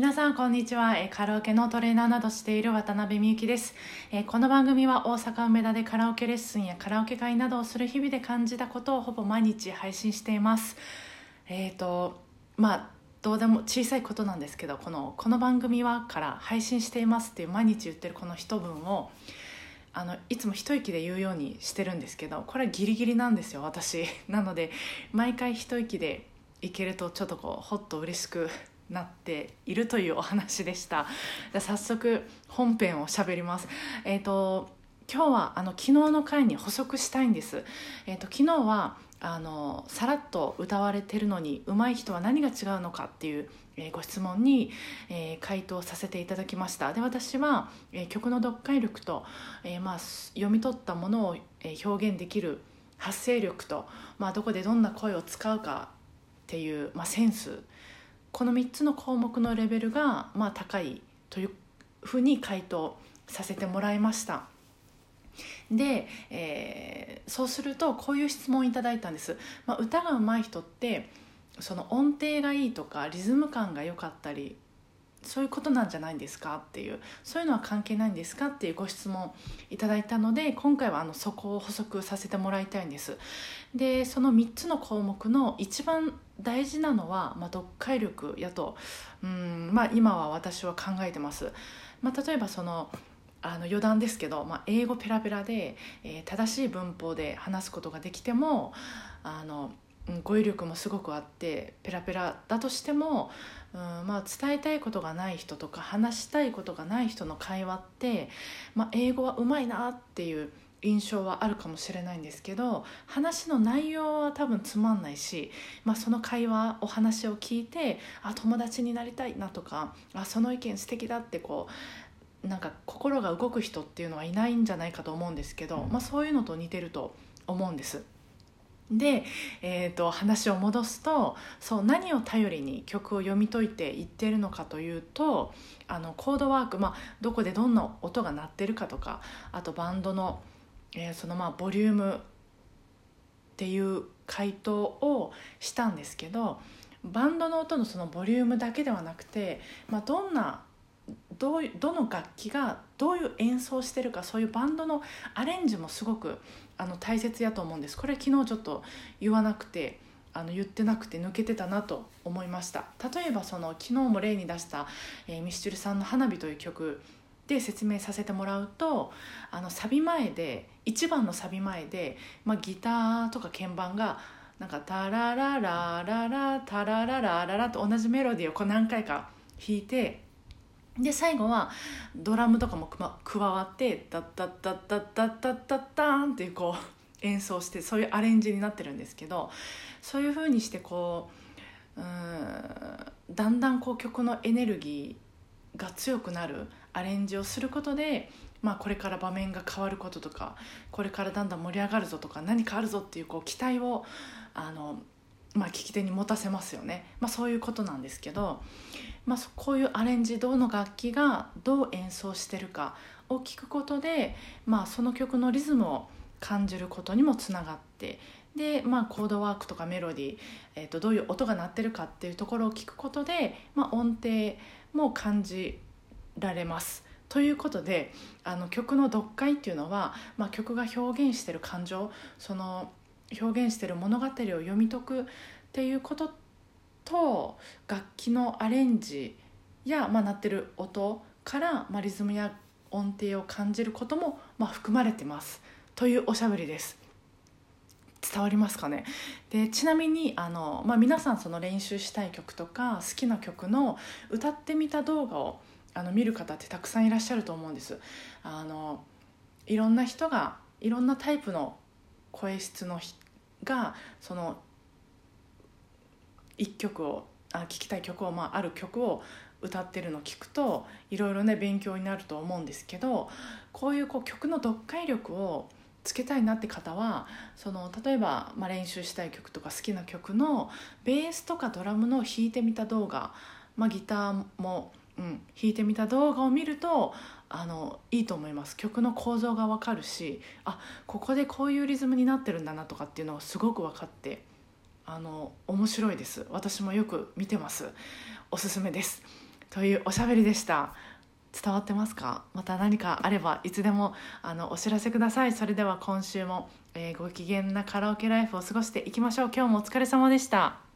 皆さんこんにちは、えカラオケのトレーナーなどしている渡辺美幸です、えこの番組は大阪梅田でカラオケレッスンやカラオケ会などをする日々で感じたことをほぼ毎日配信しています。えっ、とまあどうでも小さいことなんですけどこのこの番組はから配信していますっていう毎日言ってるこの一文をあのいつも一息で言うようにしてるんですけどこれはギリギリなんですよ私。なので毎回一息でいけるとちょっとこうほっと嬉しくなっているというお話でした。じゃ早速本編を喋ります。えっ、と今日はあの昨日の回に補足したいんです。えっ、と昨日はあのさらっと歌われてるのに上手い人は何が違うのかっていう、えーご質問に、えー回答させていただきました。で私は、えー曲の読解力と、えーまあ、読み取ったものを、えー表現できる発声力と、まあ、どこでどんな声を使うかっていう、まあ、センスこの3つの項目のレベルが、まあ、高いというふうに回答させてもらいました。で、えーそうするとこういう質問をいただいたんです、まあ、歌が上手い人ってその音程がいいとかリズム感が良かったりそういうことなんじゃないんですか？っていうそういうのは関係ないんですか？っていうご質問いただいたので今回はあのそこを補足させてもらいたいんです。でその3つの項目の一番大事なのは、まあ、読解力やとうん、まあ、今は私は考えてます、まあ、例えばそのあの余談ですけど、まあ、英語ペラペラで、えー正しい文法で話すことができてもあの語彙力もすごくあってペラペラだとしても、うんまあ、伝えたいことがない人とか話したいことがない人の会話って、まあ、英語はうまいなっていう印象はあるかもしれないんですけど話の内容は多分つまんないし、まあ、その会話お話を聞いてあ友達になりたいなとかあその意見素敵だってこうなんか心が動く人っていうのはいないんじゃないかと思うんですけど、まあ、そういうのと似てると思うんです。で、えー、と話を戻すとそう何を頼りに曲を読み解いていってるのかというとあのコードワーク、まあ、どこでどんな音が鳴ってるかとかあとバンドの、えーそのまあボリュームっていう回答をしたんですけどバンドの音のそのボリュームだけではなくて、まあ、どんなどうどの楽器がどういう演奏してるかそういうバンドのアレンジもすごくあの大切やと思うんです。これ昨日ちょっと言わなくてあの言ってなくて抜けてたなと思いました。例えばその昨日も例に出した、えーミスチルさんの「花火」という曲で説明させてもらうとあのサビ前で1番のサビ前で、まあ、ギターとか鍵盤がなんか「タラララララタラララララ」と同じメロディーをこう何回か弾いてで最後はドラムとかも加わって「ダッダッダッダッダッダッダッダン」っていうこう演奏してそういうアレンジになってるんですけどそういうふうにしてこううんだんだんこう曲のエネルギーが強くなるアレンジをすることで、まあ、これから場面が変わることとかこれからだんだん盛り上がるぞとか何かあるぞっていうこう期待をあの、まあ、聞き手に持たせますよね、まあ、そういうことなんですけど、まあ、こういうアレンジどの楽器がどう演奏してるかを聞くことで、まあ、その曲のリズムを感じることにもつながってで、まあ、コードワークとかメロディー、えー、とどういう音が鳴ってるかっていうところを聞くことで、まあ、音程も感じられます。ということであの曲の読解っていうのは、まあ、曲が表現してる感情その表現してる物語を読み解くっていうことと楽器のアレンジや、まあ、鳴ってる音から、まあ、リズムや音程を感じることも、まあ、含まれてますというおしゃべりです。伝わりますかね？でちなみにあの、まあ、皆さんその練習したい曲とか好きな曲の歌ってみた動画をあの見る方ってたくさんいらっしゃると思うんですあのいろんな人がいろんなタイプの声質のがその一曲をあ聴きたい曲を、まあ、ある曲を歌ってるのを聞くといろいろね勉強になると思うんですけどこういうこう曲の読解力をつけたいなって方はその例えば、まあ、練習したい曲とか好きな曲のベースとかドラムの弾いてみた動画、まあ、ギターも、うん、弾いてみた動画を見るとあのいいと思います。曲の構造が分かるしあここでこういうリズムになってるんだなとかっていうのがすごく分かってあの面白いです。私もよく見てます。おすすめです。というおしゃべりでした。伝わってますか？また何かあればいつでもあのお知らせください。それでは今週も、えー、ご機嫌なカラオケライフを過ごしていきましょう。今日もお疲れ様でした。